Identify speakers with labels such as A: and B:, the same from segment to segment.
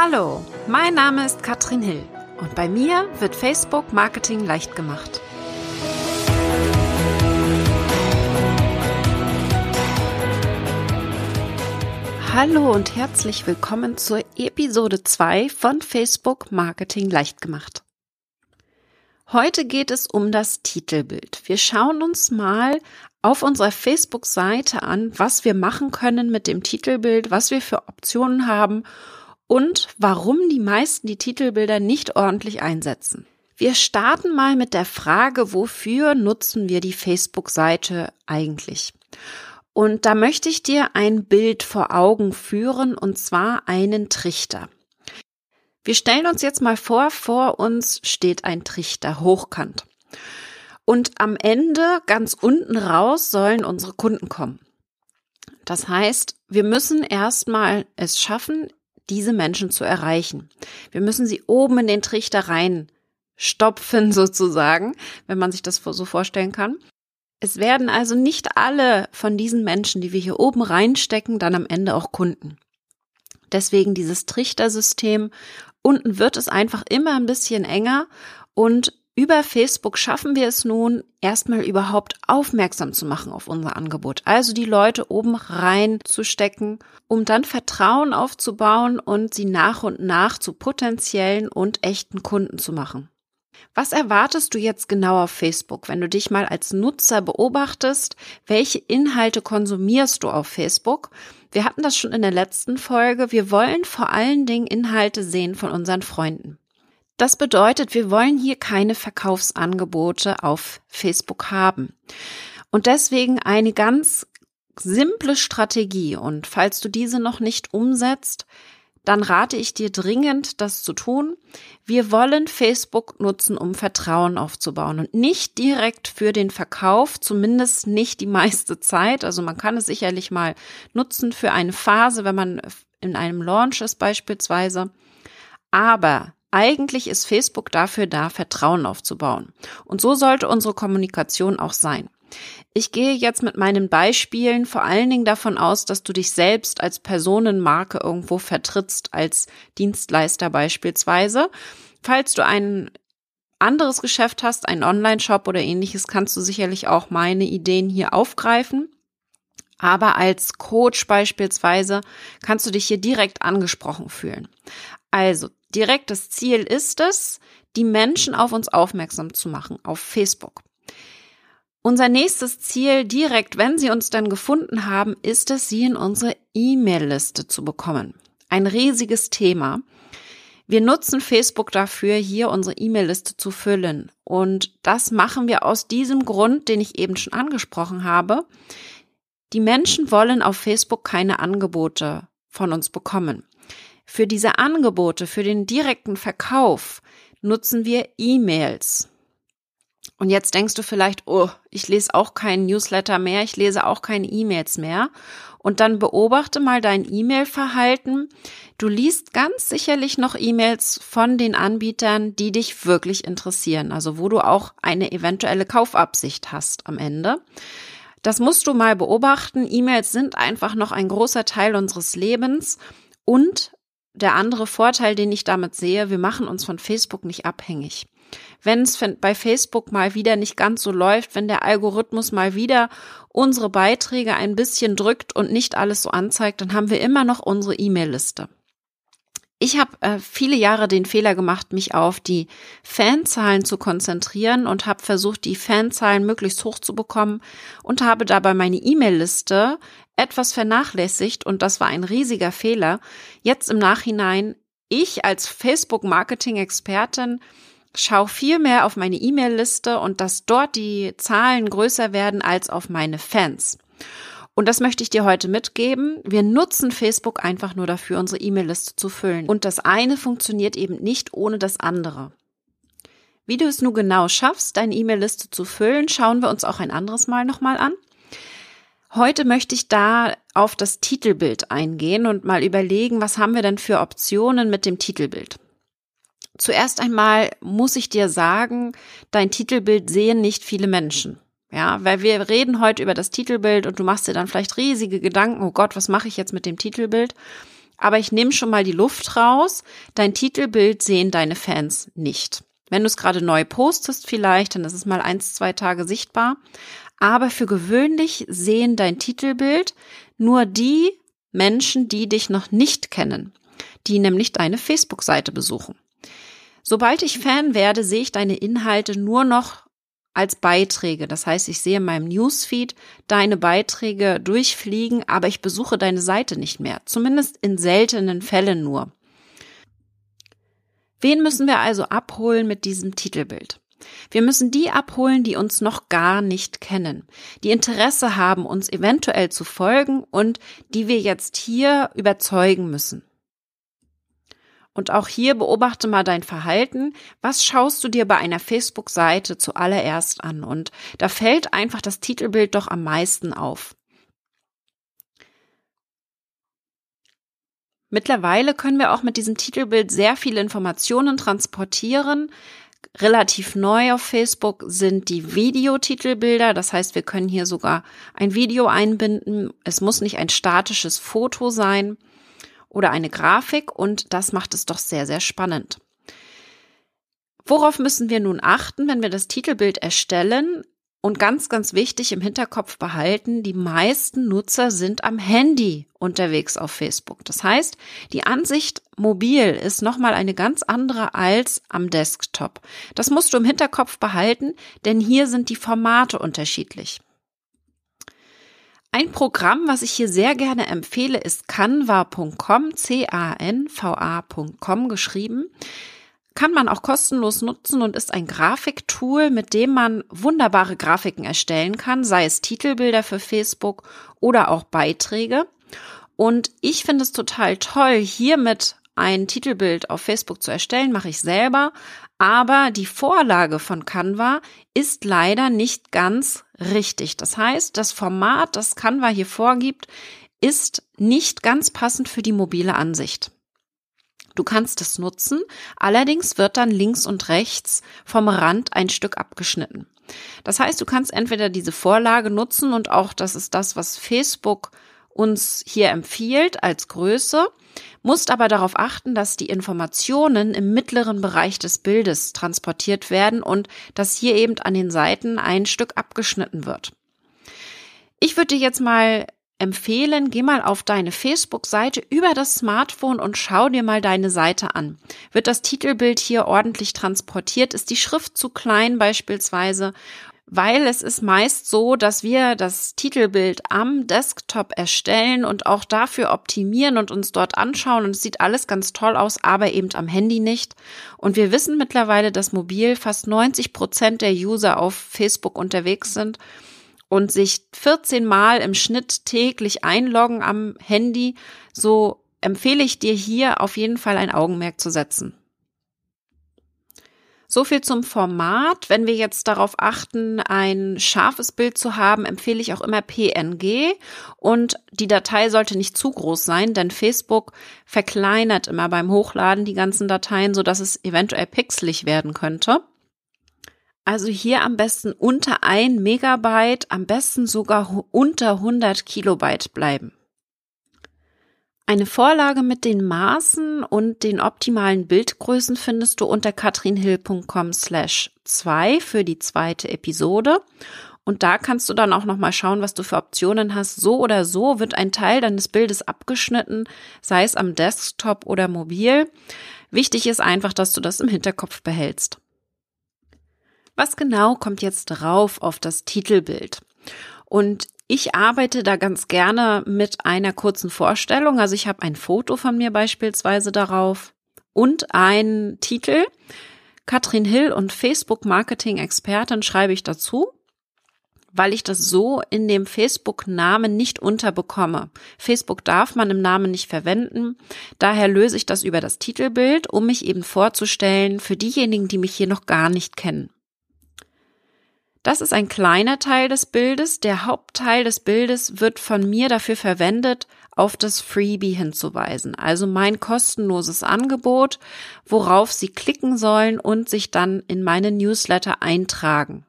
A: Hallo, mein Name ist Katrin Hill und bei mir wird Facebook Marketing leicht gemacht. Hallo und herzlich willkommen zur Episode 2 von Facebook Marketing leicht gemacht. Heute geht es um das Titelbild. Wir schauen uns mal auf unserer Facebook-Seite an, was wir machen können mit dem Titelbild, was wir für Optionen haben und warum die meisten die Titelbilder nicht ordentlich einsetzen. Wir starten mal mit der Frage, wofür nutzen wir die Facebook-Seite eigentlich? Und da möchte ich dir ein Bild vor Augen führen, und zwar einen Trichter. Wir stellen uns jetzt mal vor, vor uns steht ein Trichter hochkant. Und am Ende, ganz unten raus, sollen unsere Kunden kommen. Das heißt, wir müssen erstmal es schaffen, diese Menschen zu erreichen. Wir müssen sie oben in den Trichter rein stopfen sozusagen, wenn man sich das so vorstellen kann. Es werden also nicht alle von diesen Menschen, die wir hier oben reinstecken, dann am Ende auch Kunden. Deswegen dieses Trichtersystem. Unten wird es einfach immer ein bisschen enger und über Facebook schaffen wir es nun, erstmal überhaupt aufmerksam zu machen auf unser Angebot. Also die Leute oben rein zu stecken, um dann Vertrauen aufzubauen und sie nach und nach zu potenziellen und echten Kunden zu machen. Was erwartest du jetzt genau auf Facebook, wenn du dich mal als Nutzer beobachtest? Welche Inhalte konsumierst du auf Facebook? Wir hatten das schon in der letzten Folge. Wir wollen vor allen Dingen Inhalte sehen von unseren Freunden. Das bedeutet, wir wollen hier keine Verkaufsangebote auf Facebook haben. Und deswegen eine ganz simple Strategie. Und falls du diese noch nicht umsetzt, dann rate ich dir dringend, das zu tun. Wir wollen Facebook nutzen, um Vertrauen aufzubauen und nicht direkt für den Verkauf, zumindest nicht die meiste Zeit. Also man kann es sicherlich mal nutzen für eine Phase, wenn man in einem Launch ist beispielsweise. Aber eigentlich ist Facebook dafür da, Vertrauen aufzubauen. Und so sollte unsere Kommunikation auch sein. Ich gehe jetzt mit meinen Beispielen vor allen Dingen davon aus, dass du dich selbst als Personenmarke irgendwo vertrittst, als Dienstleister beispielsweise. Falls du ein anderes Geschäft hast, einen Online-Shop oder ähnliches, kannst du sicherlich auch meine Ideen hier aufgreifen. Aber als Coach beispielsweise kannst du dich hier direkt angesprochen fühlen. Also direktes Ziel ist es, die Menschen auf uns aufmerksam zu machen, auf Facebook. Unser nächstes Ziel direkt, wenn sie uns dann gefunden haben, ist es, sie in unsere E-Mail-Liste zu bekommen. Ein riesiges Thema. Wir nutzen Facebook dafür, hier unsere E-Mail-Liste zu füllen. Und das machen wir aus diesem Grund, den ich eben schon angesprochen habe. Die Menschen wollen auf Facebook keine Angebote von uns bekommen. Für diese Angebote, für den direkten Verkauf nutzen wir E-Mails. Und jetzt denkst du vielleicht, oh, ich lese auch keinen Newsletter mehr, ich lese auch keine E-Mails mehr. Und dann beobachte mal dein E-Mail-Verhalten. Du liest ganz sicherlich noch E-Mails von den Anbietern, die dich wirklich interessieren, also wo du auch eine eventuelle Kaufabsicht hast am Ende. Das musst du mal beobachten. E-Mails sind einfach noch ein großer Teil unseres Lebens und der andere Vorteil, den ich damit sehe, wir machen uns von Facebook nicht abhängig. Wenn es bei Facebook mal wieder nicht ganz so läuft, wenn der Algorithmus mal wieder unsere Beiträge ein bisschen drückt und nicht alles so anzeigt, dann haben wir immer noch unsere E-Mail-Liste. Ich habe äh, viele Jahre den Fehler gemacht, mich auf die Fanzahlen zu konzentrieren und habe versucht, die Fanzahlen möglichst hoch zu bekommen und habe dabei meine E-Mail-Liste etwas vernachlässigt und das war ein riesiger Fehler. Jetzt im Nachhinein, ich als Facebook-Marketing-Expertin schaue viel mehr auf meine E-Mail-Liste und dass dort die Zahlen größer werden als auf meine Fans. Und das möchte ich dir heute mitgeben. Wir nutzen Facebook einfach nur dafür, unsere E-Mail-Liste zu füllen. Und das eine funktioniert eben nicht ohne das andere. Wie du es nun genau schaffst, deine E-Mail-Liste zu füllen, schauen wir uns auch ein anderes Mal nochmal an. Heute möchte ich da auf das Titelbild eingehen und mal überlegen, was haben wir denn für Optionen mit dem Titelbild. Zuerst einmal muss ich dir sagen, dein Titelbild sehen nicht viele Menschen. Ja, weil wir reden heute über das Titelbild und du machst dir dann vielleicht riesige Gedanken, oh Gott, was mache ich jetzt mit dem Titelbild? aber ich nehme schon mal die Luft raus. Dein Titelbild sehen deine Fans nicht. Wenn du es gerade neu postest vielleicht, dann ist es mal eins, zwei Tage sichtbar. Aber für gewöhnlich sehen dein Titelbild nur die Menschen, die dich noch nicht kennen, die nämlich deine Facebook-Seite besuchen. Sobald ich Fan werde, sehe ich deine Inhalte nur noch als Beiträge. Das heißt, ich sehe in meinem Newsfeed deine Beiträge durchfliegen, aber ich besuche deine Seite nicht mehr. Zumindest in seltenen Fällen nur. Wen müssen wir also abholen mit diesem Titelbild? Wir müssen die abholen, die uns noch gar nicht kennen, die Interesse haben, uns eventuell zu folgen und die wir jetzt hier überzeugen müssen. Und auch hier beobachte mal dein Verhalten. Was schaust du dir bei einer Facebook-Seite zuallererst an? Und da fällt einfach das Titelbild doch am meisten auf. Mittlerweile können wir auch mit diesem Titelbild sehr viele Informationen transportieren. Relativ neu auf Facebook sind die Videotitelbilder. Das heißt, wir können hier sogar ein Video einbinden. Es muss nicht ein statisches Foto sein oder eine Grafik und das macht es doch sehr, sehr spannend. Worauf müssen wir nun achten, wenn wir das Titelbild erstellen? Und ganz, ganz wichtig im Hinterkopf behalten, die meisten Nutzer sind am Handy unterwegs auf Facebook. Das heißt, die Ansicht mobil ist nochmal eine ganz andere als am Desktop. Das musst du im Hinterkopf behalten, denn hier sind die Formate unterschiedlich. Ein Programm, was ich hier sehr gerne empfehle, ist canva.com, C-A-N-V-A.com geschrieben. Kann man auch kostenlos nutzen und ist ein Grafiktool, mit dem man wunderbare Grafiken erstellen kann, sei es Titelbilder für Facebook oder auch Beiträge. Und ich finde es total toll, hiermit ein Titelbild auf Facebook zu erstellen, mache ich selber. Aber die Vorlage von Canva ist leider nicht ganz richtig. Das heißt, das Format, das Canva hier vorgibt, ist nicht ganz passend für die mobile Ansicht. Du kannst es nutzen, allerdings wird dann links und rechts vom Rand ein Stück abgeschnitten. Das heißt, du kannst entweder diese Vorlage nutzen und auch das ist das, was Facebook uns hier empfiehlt als Größe, musst aber darauf achten, dass die Informationen im mittleren Bereich des Bildes transportiert werden und dass hier eben an den Seiten ein Stück abgeschnitten wird. Ich würde dir jetzt mal empfehlen, geh mal auf deine Facebook-Seite über das Smartphone und schau dir mal deine Seite an. Wird das Titelbild hier ordentlich transportiert? Ist die Schrift zu klein beispielsweise? weil es ist meist so, dass wir das Titelbild am Desktop erstellen und auch dafür optimieren und uns dort anschauen und es sieht alles ganz toll aus, aber eben am Handy nicht. Und wir wissen mittlerweile, dass mobil fast 90 Prozent der User auf Facebook unterwegs sind und sich 14 Mal im Schnitt täglich einloggen am Handy. So empfehle ich dir hier auf jeden Fall ein Augenmerk zu setzen. So viel zum Format. Wenn wir jetzt darauf achten, ein scharfes Bild zu haben, empfehle ich auch immer PNG und die Datei sollte nicht zu groß sein, denn Facebook verkleinert immer beim Hochladen die ganzen Dateien, so dass es eventuell pixelig werden könnte. Also hier am besten unter ein Megabyte, am besten sogar unter 100 Kilobyte bleiben. Eine Vorlage mit den Maßen und den optimalen Bildgrößen findest du unter katrinhill.com slash 2 für die zweite Episode. Und da kannst du dann auch nochmal schauen, was du für Optionen hast. So oder so wird ein Teil deines Bildes abgeschnitten, sei es am Desktop oder mobil. Wichtig ist einfach, dass du das im Hinterkopf behältst. Was genau kommt jetzt drauf auf das Titelbild? Und ich arbeite da ganz gerne mit einer kurzen Vorstellung. Also ich habe ein Foto von mir beispielsweise darauf und einen Titel. Katrin Hill und Facebook Marketing Expertin schreibe ich dazu, weil ich das so in dem Facebook-Namen nicht unterbekomme. Facebook darf man im Namen nicht verwenden. Daher löse ich das über das Titelbild, um mich eben vorzustellen für diejenigen, die mich hier noch gar nicht kennen. Das ist ein kleiner Teil des Bildes. Der Hauptteil des Bildes wird von mir dafür verwendet, auf das Freebie hinzuweisen, also mein kostenloses Angebot, worauf Sie klicken sollen und sich dann in meine Newsletter eintragen.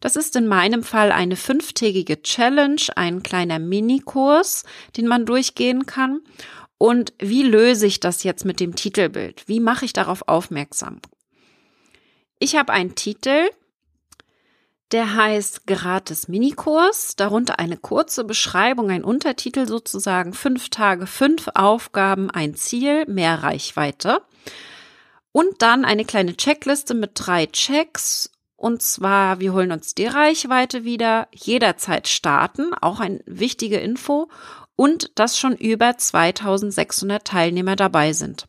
A: Das ist in meinem Fall eine fünftägige Challenge, ein kleiner Minikurs, den man durchgehen kann. Und wie löse ich das jetzt mit dem Titelbild? Wie mache ich darauf aufmerksam? Ich habe einen Titel, der heißt gratis Minikurs, darunter eine kurze Beschreibung, ein Untertitel sozusagen, fünf Tage, fünf Aufgaben, ein Ziel, mehr Reichweite. Und dann eine kleine Checkliste mit drei Checks. Und zwar, wir holen uns die Reichweite wieder, jederzeit starten, auch eine wichtige Info. Und dass schon über 2600 Teilnehmer dabei sind.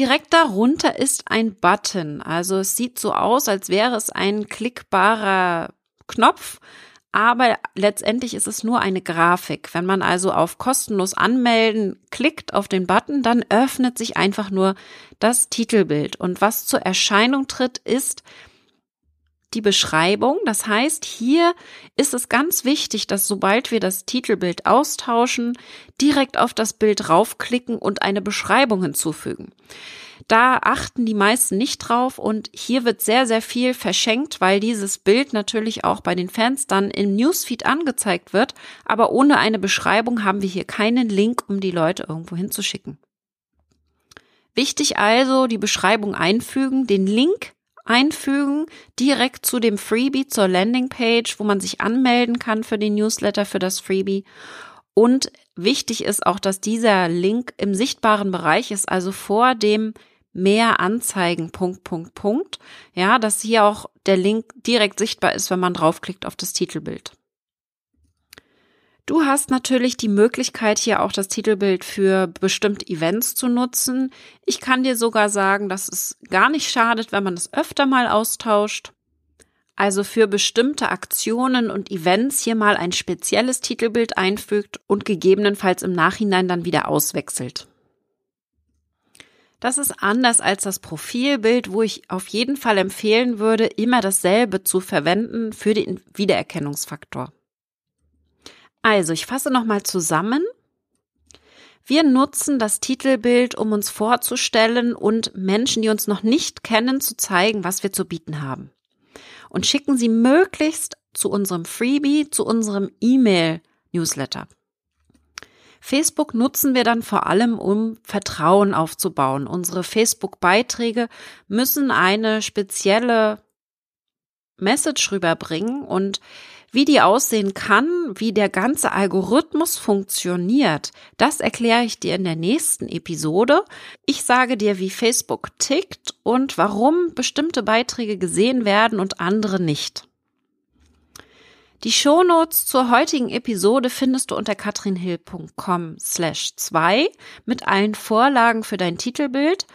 A: Direkt darunter ist ein Button. Also es sieht so aus, als wäre es ein klickbarer Knopf, aber letztendlich ist es nur eine Grafik. Wenn man also auf kostenlos anmelden klickt auf den Button, dann öffnet sich einfach nur das Titelbild. Und was zur Erscheinung tritt, ist die Beschreibung. Das heißt, hier ist es ganz wichtig, dass sobald wir das Titelbild austauschen, direkt auf das Bild raufklicken und eine Beschreibung hinzufügen. Da achten die meisten nicht drauf und hier wird sehr, sehr viel verschenkt, weil dieses Bild natürlich auch bei den Fans dann im Newsfeed angezeigt wird. Aber ohne eine Beschreibung haben wir hier keinen Link, um die Leute irgendwo hinzuschicken. Wichtig also, die Beschreibung einfügen, den Link einfügen, direkt zu dem Freebie, zur Landingpage, wo man sich anmelden kann für den Newsletter, für das Freebie. Und wichtig ist auch, dass dieser Link im sichtbaren Bereich ist, also vor dem mehr Anzeigen, Punkt, Punkt, Punkt. Ja, dass hier auch der Link direkt sichtbar ist, wenn man draufklickt auf das Titelbild. Du hast natürlich die Möglichkeit, hier auch das Titelbild für bestimmte Events zu nutzen. Ich kann dir sogar sagen, dass es gar nicht schadet, wenn man es öfter mal austauscht. Also für bestimmte Aktionen und Events hier mal ein spezielles Titelbild einfügt und gegebenenfalls im Nachhinein dann wieder auswechselt. Das ist anders als das Profilbild, wo ich auf jeden Fall empfehlen würde, immer dasselbe zu verwenden für den Wiedererkennungsfaktor. Also, ich fasse nochmal zusammen. Wir nutzen das Titelbild, um uns vorzustellen und Menschen, die uns noch nicht kennen, zu zeigen, was wir zu bieten haben. Und schicken sie möglichst zu unserem Freebie, zu unserem E-Mail-Newsletter. Facebook nutzen wir dann vor allem, um Vertrauen aufzubauen. Unsere Facebook-Beiträge müssen eine spezielle Message rüberbringen und wie die aussehen kann, wie der ganze Algorithmus funktioniert, das erkläre ich dir in der nächsten Episode. Ich sage dir, wie Facebook tickt und warum bestimmte Beiträge gesehen werden und andere nicht. Die Shownotes zur heutigen Episode findest du unter katrinhill.com slash 2 mit allen Vorlagen für dein Titelbild.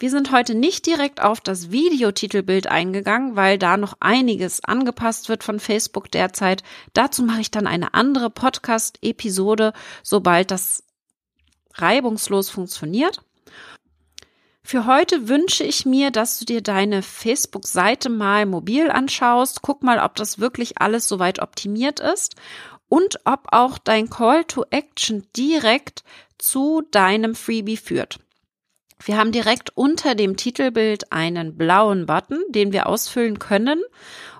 A: Wir sind heute nicht direkt auf das Videotitelbild eingegangen, weil da noch einiges angepasst wird von Facebook derzeit. Dazu mache ich dann eine andere Podcast-Episode, sobald das reibungslos funktioniert. Für heute wünsche ich mir, dass du dir deine Facebook-Seite mal mobil anschaust. Guck mal, ob das wirklich alles soweit optimiert ist und ob auch dein Call to Action direkt zu deinem Freebie führt. Wir haben direkt unter dem Titelbild einen blauen Button, den wir ausfüllen können.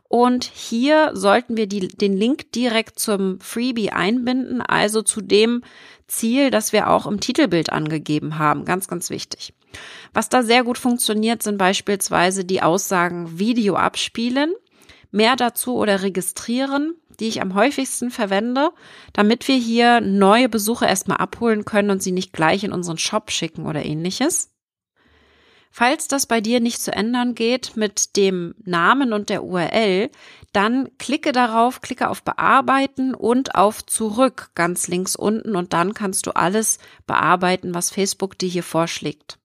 A: Und hier sollten wir die, den Link direkt zum Freebie einbinden, also zu dem Ziel, das wir auch im Titelbild angegeben haben. Ganz, ganz wichtig. Was da sehr gut funktioniert, sind beispielsweise die Aussagen Video abspielen, mehr dazu oder registrieren, die ich am häufigsten verwende, damit wir hier neue Besucher erstmal abholen können und sie nicht gleich in unseren Shop schicken oder ähnliches. Falls das bei dir nicht zu ändern geht mit dem Namen und der URL, dann klicke darauf, klicke auf Bearbeiten und auf Zurück ganz links unten und dann kannst du alles bearbeiten, was Facebook dir hier vorschlägt.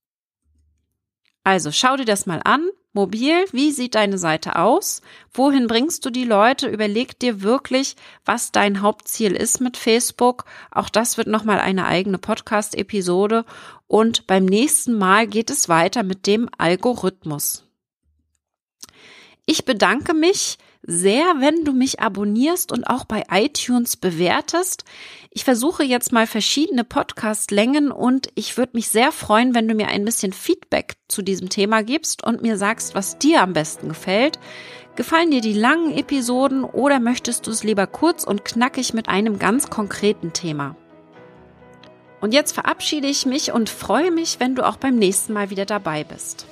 A: Also schau dir das mal an. Mobil, wie sieht deine Seite aus? Wohin bringst du die Leute? Überleg dir wirklich, was dein Hauptziel ist mit Facebook. Auch das wird nochmal eine eigene Podcast-Episode. Und beim nächsten Mal geht es weiter mit dem Algorithmus. Ich bedanke mich sehr, wenn du mich abonnierst und auch bei iTunes bewertest. Ich versuche jetzt mal verschiedene Podcast-Längen und ich würde mich sehr freuen, wenn du mir ein bisschen Feedback zu diesem Thema gibst und mir sagst, was dir am besten gefällt. Gefallen dir die langen Episoden oder möchtest du es lieber kurz und knackig mit einem ganz konkreten Thema? Und jetzt verabschiede ich mich und freue mich, wenn du auch beim nächsten Mal wieder dabei bist.